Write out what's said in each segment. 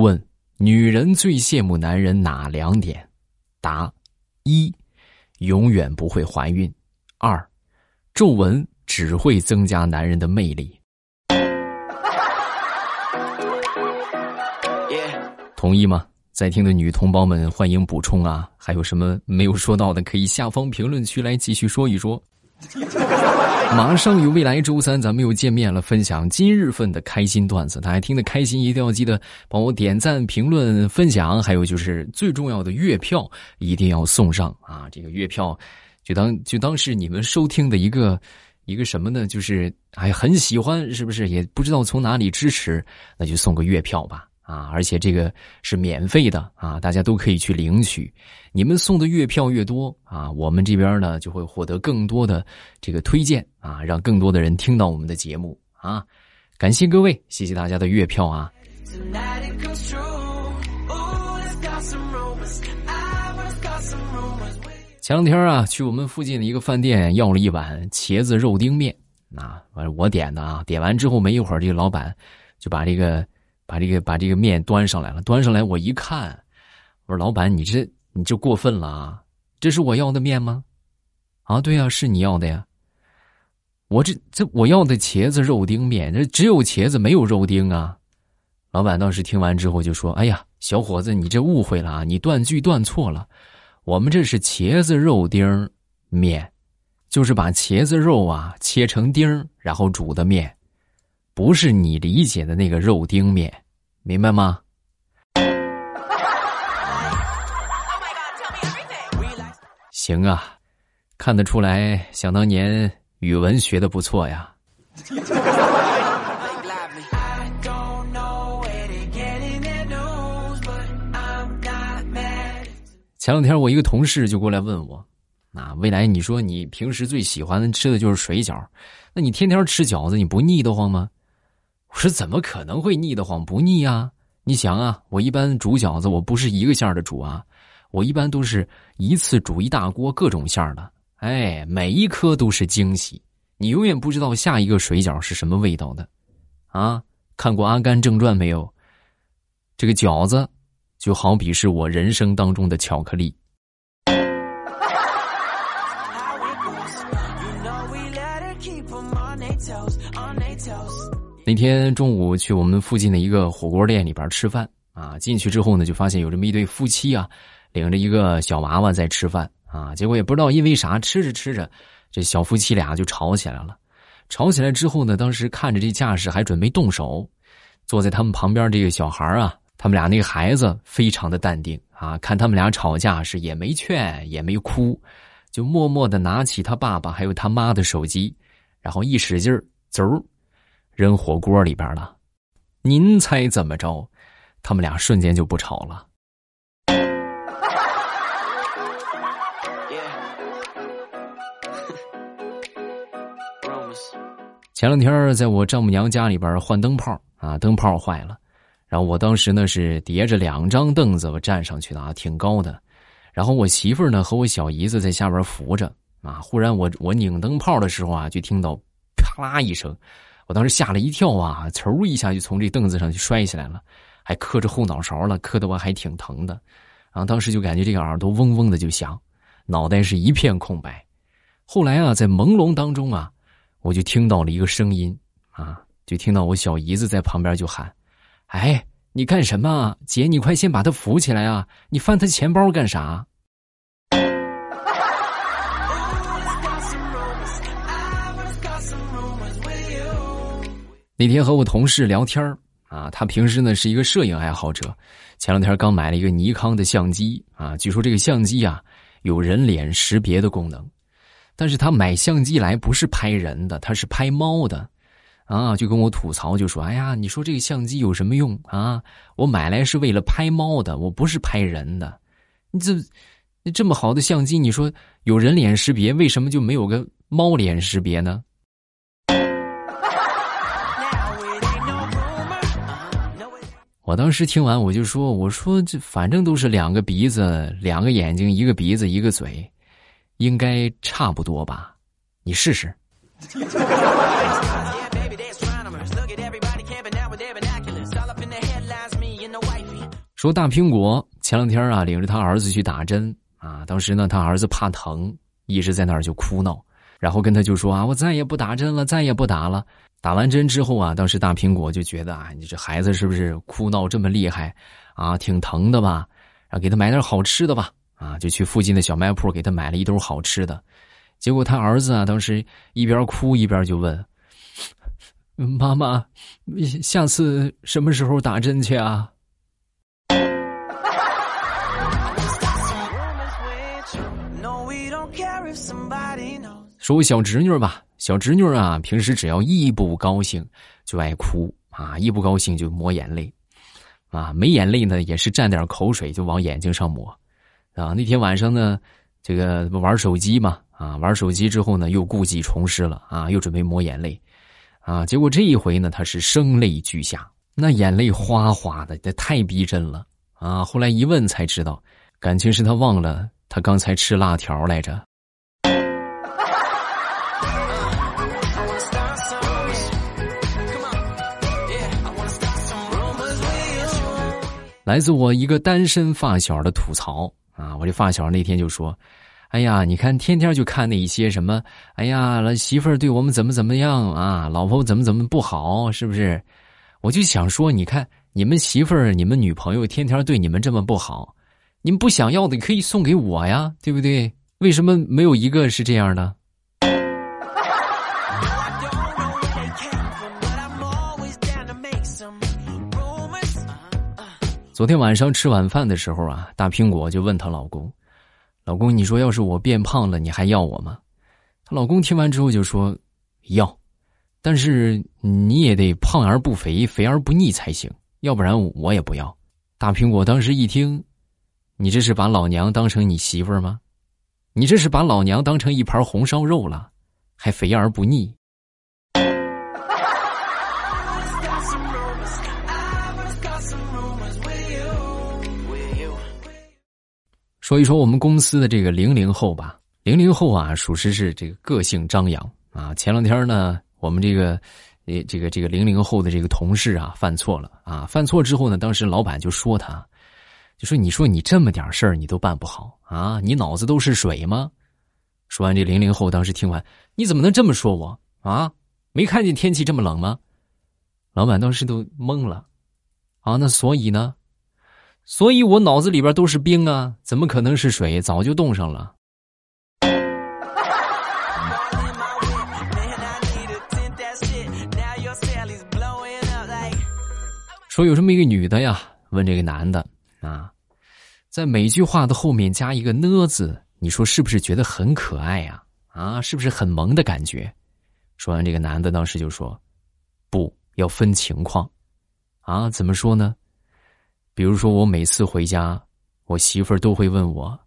问：女人最羡慕男人哪两点？答：一，永远不会怀孕；二，皱纹只会增加男人的魅力。同意吗？在听的女同胞们，欢迎补充啊！还有什么没有说到的，可以下方评论区来继续说一说。马上有未来周三，咱们又见面了，分享今日份的开心段子。大家听得开心，一定要记得帮我点赞、评论、分享，还有就是最重要的月票一定要送上啊！这个月票就当就当是你们收听的一个一个什么呢？就是哎，很喜欢，是不是？也不知道从哪里支持，那就送个月票吧。啊，而且这个是免费的啊，大家都可以去领取。你们送的月票越多啊，我们这边呢就会获得更多的这个推荐啊，让更多的人听到我们的节目啊。感谢各位，谢谢大家的月票啊。前两天啊，去我们附近的一个饭店要了一碗茄子肉丁面啊，完了我点的啊，点完之后没一会儿，这个老板就把这个。把这个把这个面端上来了，端上来我一看，我说：“老板，你这你就过分了啊！这是我要的面吗？啊，对呀，是你要的呀。我这这我要的茄子肉丁面，这只有茄子没有肉丁啊。”老板当时听完之后就说：“哎呀，小伙子，你这误会了啊，你断句断错了。我们这是茄子肉丁面，就是把茄子肉啊切成丁然后煮的面。”不是你理解的那个肉丁面，明白吗？行啊，看得出来，想当年语文学的不错呀。前两天我一个同事就过来问我，啊，未来你说你平时最喜欢吃的就是水饺，那你天天吃饺子，你不腻得慌吗？我说怎么可能会腻得慌？不腻啊！你想啊，我一般煮饺子，我不是一个馅儿的煮啊，我一般都是一次煮一大锅各种馅儿的。哎，每一颗都是惊喜，你永远不知道下一个水饺是什么味道的。啊，看过《阿甘正传》没有？这个饺子就好比是我人生当中的巧克力。那天中午去我们附近的一个火锅店里边吃饭啊，进去之后呢，就发现有这么一对夫妻啊，领着一个小娃娃在吃饭啊。结果也不知道因为啥，吃着吃着，这小夫妻俩就吵起来了。吵起来之后呢，当时看着这架势，还准备动手。坐在他们旁边这个小孩啊，他们俩那个孩子非常的淡定啊，看他们俩吵架是也没劝也没哭，就默默的拿起他爸爸还有他妈的手机，然后一使劲儿，走。扔火锅里边了，您猜怎么着？他们俩瞬间就不吵了。前两天在我丈母娘家里边换灯泡啊，灯泡坏了，然后我当时呢是叠着两张凳子我站上去的啊，挺高的，然后我媳妇呢和我小姨子在下边扶着啊，忽然我我拧灯泡的时候啊，就听到啪啦一声。我当时吓了一跳啊，嗖一下就从这凳子上就摔下来了，还磕着后脑勺了，磕的我还挺疼的。然后当时就感觉这个耳朵嗡嗡的就响，脑袋是一片空白。后来啊，在朦胧当中啊，我就听到了一个声音啊，就听到我小姨子在旁边就喊：“哎，你干什么？姐，你快先把他扶起来啊！你翻他钱包干啥？”那天和我同事聊天啊，他平时呢是一个摄影爱好者，前两天刚买了一个尼康的相机啊，据说这个相机啊有人脸识别的功能，但是他买相机来不是拍人的，他是拍猫的，啊，就跟我吐槽就说：“哎呀，你说这个相机有什么用啊？我买来是为了拍猫的，我不是拍人的。你这这么好的相机，你说有人脸识别，为什么就没有个猫脸识别呢？”我当时听完，我就说：“我说这反正都是两个鼻子、两个眼睛、一个鼻子、一个嘴，应该差不多吧？你试试。”说大苹果前两天啊，领着他儿子去打针啊，当时呢，他儿子怕疼，一直在那儿就哭闹，然后跟他就说啊，我再也不打针了，再也不打了。打完针之后啊，当时大苹果就觉得啊，你这孩子是不是哭闹这么厉害啊，挺疼的吧？然后给他买点好吃的吧，啊，就去附近的小卖铺给他买了一兜好吃的。结果他儿子啊，当时一边哭一边就问：“妈妈，下次什么时候打针去啊？”说我小侄女吧，小侄女啊，平时只要一不高兴就爱哭啊，一不高兴就抹眼泪，啊，没眼泪呢也是蘸点口水就往眼睛上抹，啊，那天晚上呢，这个玩手机嘛，啊，玩手机之后呢又故技重施了啊，又准备抹眼泪，啊，结果这一回呢他是声泪俱下，那眼泪哗哗的，这太逼真了啊！后来一问才知道，感情是他忘了他刚才吃辣条来着。来自我一个单身发小的吐槽啊！我这发小那天就说：“哎呀，你看天天就看那一些什么，哎呀，媳妇儿对我们怎么怎么样啊，老婆怎么怎么不好，是不是？”我就想说，你看你们媳妇儿、你们女朋友天天对你们这么不好，你们不想要的可以送给我呀，对不对？为什么没有一个是这样的？昨天晚上吃晚饭的时候啊，大苹果就问她老公：“老公，你说要是我变胖了，你还要我吗？”她老公听完之后就说：“要，但是你也得胖而不肥，肥而不腻才行，要不然我也不要。”大苹果当时一听：“你这是把老娘当成你媳妇儿吗？你这是把老娘当成一盘红烧肉了，还肥而不腻？”说一说我们公司的这个零零后吧，零零后啊，属实是这个个性张扬啊。前两天呢，我们这个，呃，这个这个零零后的这个同事啊，犯错了啊。犯错之后呢，当时老板就说他，就说你说你这么点事儿你都办不好啊，你脑子都是水吗？说完这零零后当时听完，你怎么能这么说我啊？没看见天气这么冷吗？老板当时都懵了，啊，那所以呢？所以我脑子里边都是冰啊，怎么可能是水？早就冻上了。说有这么一个女的呀，问这个男的啊，在每句话的后面加一个呢字，你说是不是觉得很可爱呀？啊，是不是很萌的感觉？说完，这个男的当时就说：“不要分情况，啊，怎么说呢？”比如说，我每次回家，我媳妇儿都会问我：“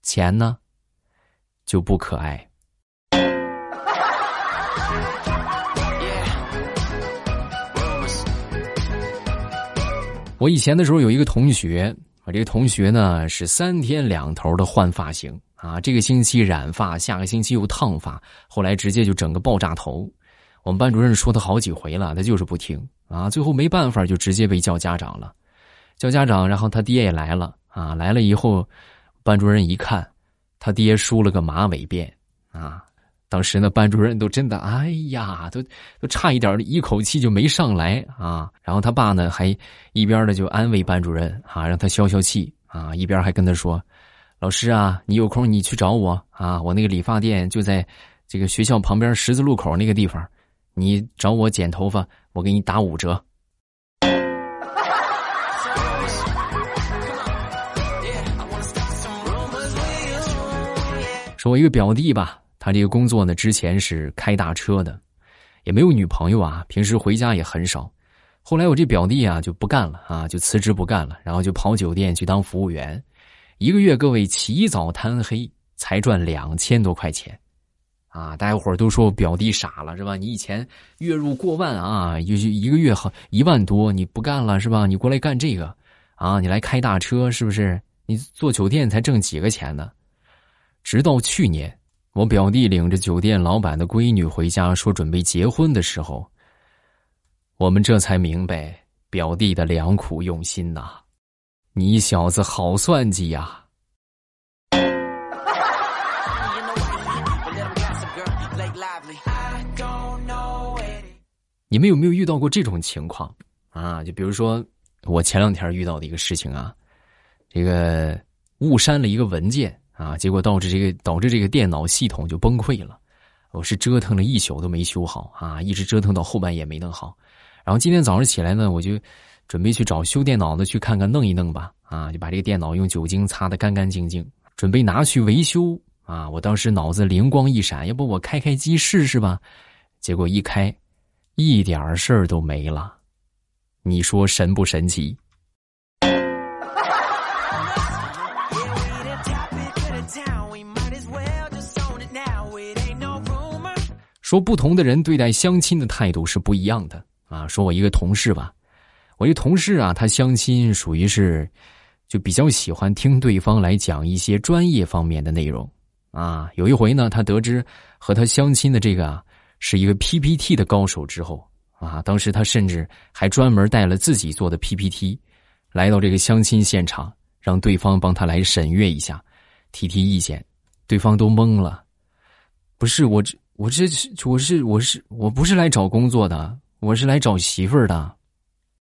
钱呢？”就不可爱。我以前的时候有一个同学，我这个同学呢是三天两头的换发型啊，这个星期染发，下个星期又烫发，后来直接就整个爆炸头。我们班主任说他好几回了，他就是不听啊，最后没办法，就直接被叫家长了。叫家长，然后他爹也来了啊！来了以后，班主任一看，他爹梳了个马尾辫啊！当时呢，班主任都真的，哎呀，都都差一点一口气就没上来啊！然后他爸呢，还一边的就安慰班主任啊，让他消消气啊，一边还跟他说：“老师啊，你有空你去找我啊，我那个理发店就在这个学校旁边十字路口那个地方，你找我剪头发，我给你打五折。”说我一个表弟吧，他这个工作呢，之前是开大车的，也没有女朋友啊，平时回家也很少。后来我这表弟啊就不干了啊，就辞职不干了，然后就跑酒店去当服务员，一个月各位起早贪黑才赚两千多块钱，啊，大家伙都说我表弟傻了是吧？你以前月入过万啊，一一个月好一万多，你不干了是吧？你过来干这个，啊，你来开大车是不是？你做酒店才挣几个钱呢？直到去年，我表弟领着酒店老板的闺女回家，说准备结婚的时候，我们这才明白表弟的良苦用心呐。你小子好算计呀！你们有没有遇到过这种情况啊？就比如说我前两天遇到的一个事情啊，这个误删了一个文件啊，结果导致这个导致这个电脑系统就崩溃了。我是折腾了一宿都没修好啊，一直折腾到后半夜没弄好。然后今天早上起来呢，我就准备去找修电脑的去看看弄一弄吧啊，就把这个电脑用酒精擦得干干净净，准备拿去维修啊。我当时脑子灵光一闪，要不我开开机试试吧？结果一开。一点事儿都没了，你说神不神奇？说不同的人对待相亲的态度是不一样的啊。说我一个同事吧，我一同事啊，他相亲属于是就比较喜欢听对方来讲一些专业方面的内容啊。有一回呢，他得知和他相亲的这个啊。是一个 PPT 的高手之后啊，当时他甚至还专门带了自己做的 PPT，来到这个相亲现场，让对方帮他来审阅一下，提提意见，对方都懵了。不是我这我这是我是我是我不是来找工作的，我是来找媳妇儿的。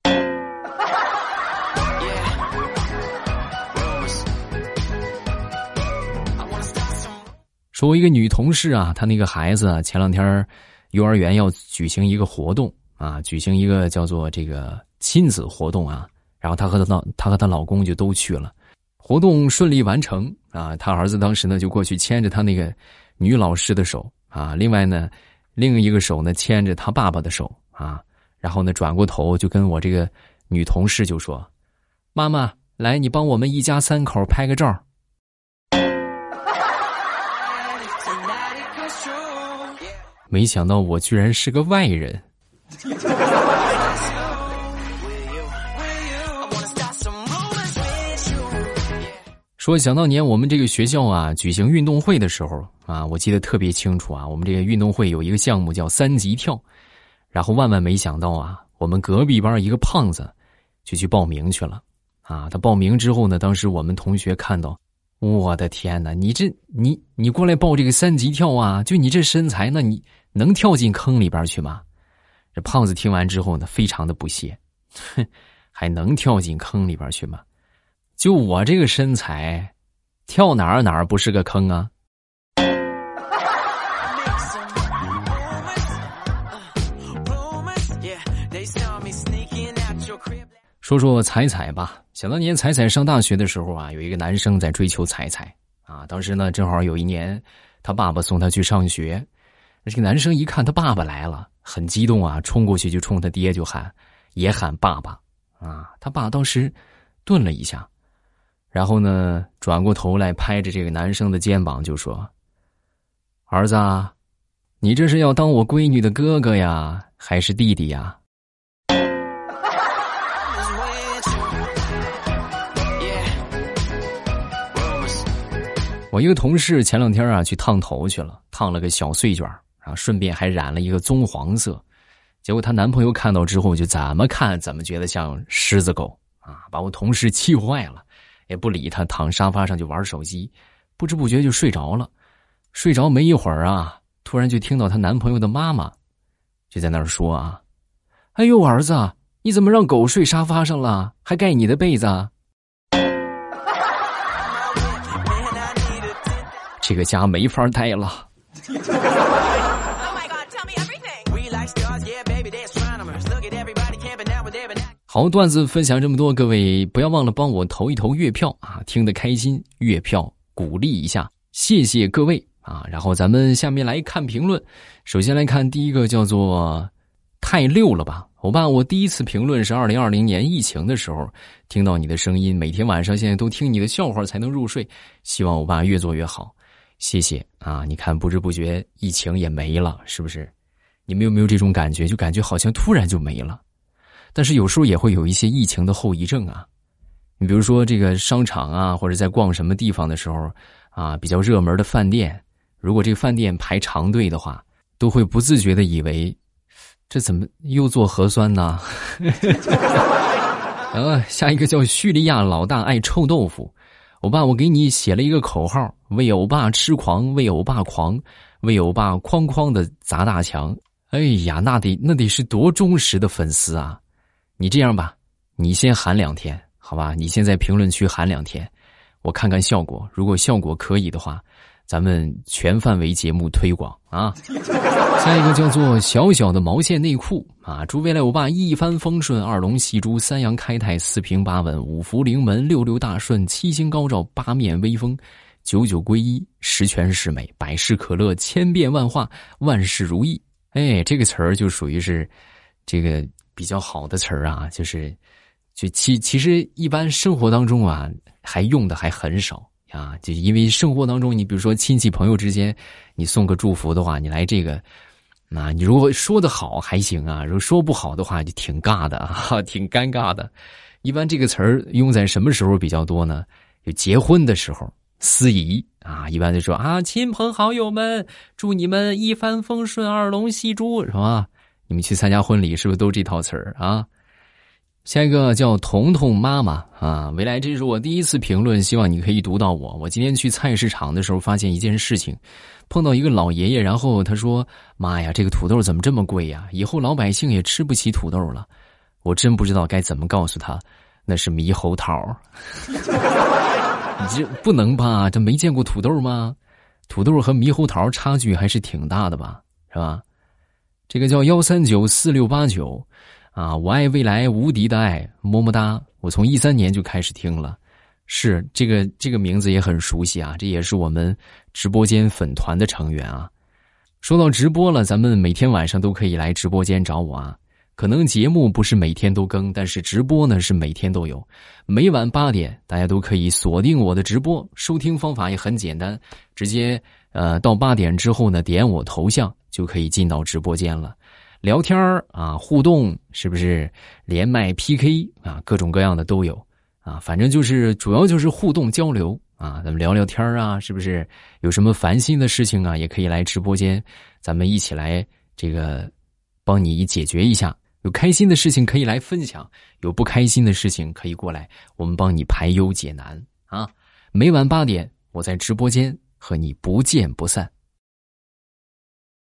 说我一个女同事啊，她那个孩子前两天幼儿园要举行一个活动啊，举行一个叫做这个亲子活动啊，然后她和她老她和她老公就都去了，活动顺利完成啊，她儿子当时呢就过去牵着她那个女老师的手啊，另外呢另一个手呢牵着他爸爸的手啊，然后呢转过头就跟我这个女同事就说：“妈妈，来，你帮我们一家三口拍个照。”没想到我居然是个外人。说想当年我们这个学校啊举行运动会的时候啊，我记得特别清楚啊，我们这个运动会有一个项目叫三级跳，然后万万没想到啊，我们隔壁班一个胖子就去报名去了啊。他报名之后呢，当时我们同学看到，我的天哪，你这你你过来报这个三级跳啊？就你这身材，那你。能跳进坑里边去吗？这胖子听完之后呢，非常的不屑，哼，还能跳进坑里边去吗？就我这个身材，跳哪儿哪儿不是个坑啊？说说彩彩吧，想当年彩彩上大学的时候啊，有一个男生在追求彩彩啊，当时呢正好有一年，他爸爸送他去上学。这个男生一看他爸爸来了，很激动啊，冲过去就冲他爹就喊，也喊爸爸啊。他爸当时顿了一下，然后呢，转过头来拍着这个男生的肩膀就说：“儿子，你这是要当我闺女的哥哥呀，还是弟弟呀？”我一个同事前两天啊去烫头去了，烫了个小碎卷啊，顺便还染了一个棕黄色，结果她男朋友看到之后就怎么看怎么觉得像狮子狗啊，把我同事气坏了，也不理他，躺沙发上就玩手机，不知不觉就睡着了。睡着没一会儿啊，突然就听到她男朋友的妈妈就在那儿说啊：“哎呦，儿子，你怎么让狗睡沙发上了，还盖你的被子？”这个家没法待了。好段子分享这么多，各位不要忘了帮我投一投月票啊！听得开心，月票鼓励一下，谢谢各位啊！然后咱们下面来看评论，首先来看第一个叫做太溜了吧，欧巴，我第一次评论是二零二零年疫情的时候听到你的声音，每天晚上现在都听你的笑话才能入睡，希望欧巴越做越好，谢谢啊！你看不知不觉疫情也没了，是不是？你们有没有这种感觉？就感觉好像突然就没了。但是有时候也会有一些疫情的后遗症啊，你比如说这个商场啊，或者在逛什么地方的时候啊，比较热门的饭店，如果这个饭店排长队的话，都会不自觉的以为，这怎么又做核酸呢？啊，下一个叫叙利亚老大爱臭豆腐，欧巴，我给你写了一个口号：为欧巴痴狂，为欧巴狂，为欧巴哐哐的砸大墙。哎呀，那得那得是多忠实的粉丝啊！你这样吧，你先喊两天，好吧？你先在评论区喊两天，我看看效果。如果效果可以的话。咱们全范围节目推广啊！下一个叫做小小的毛线内裤啊！祝未来欧巴一帆风顺，二龙戏珠，三阳开泰，四平八稳，五福临门，六六大顺，七星高照，八面威风，九九归一，十全十美，百事可乐，千变万化，万事如意。哎，这个词儿就属于是这个比较好的词儿啊，就是就其其实一般生活当中啊，还用的还很少。啊，就因为生活当中，你比如说亲戚朋友之间，你送个祝福的话，你来这个，那你如果说的好还行啊，如果说不好的话，就挺尬的啊，挺尴尬的。一般这个词儿用在什么时候比较多呢？就结婚的时候，司仪啊，一般就说啊，亲朋好友们，祝你们一帆风顺，二龙戏珠，是吧？你们去参加婚礼是不是都这套词儿啊？下一个叫彤彤妈妈啊，未来这是我第一次评论，希望你可以读到我。我今天去菜市场的时候，发现一件事情，碰到一个老爷爷，然后他说：“妈呀，这个土豆怎么这么贵呀？以后老百姓也吃不起土豆了。”我真不知道该怎么告诉他，那是猕猴桃。你这不能吧？这没见过土豆吗？土豆和猕猴桃差距还是挺大的吧？是吧？这个叫幺三九四六八九。啊，我爱未来无敌的爱，么么哒！我从一三年就开始听了，是这个这个名字也很熟悉啊，这也是我们直播间粉团的成员啊。说到直播了，咱们每天晚上都可以来直播间找我啊。可能节目不是每天都更，但是直播呢是每天都有，每晚八点大家都可以锁定我的直播。收听方法也很简单，直接呃到八点之后呢，点我头像就可以进到直播间了。聊天啊，互动是不是连麦 PK 啊？各种各样的都有啊，反正就是主要就是互动交流啊，咱们聊聊天啊，是不是有什么烦心的事情啊？也可以来直播间，咱们一起来这个帮你解决一下。有开心的事情可以来分享，有不开心的事情可以过来，我们帮你排忧解难啊。每晚八点，我在直播间和你不见不散。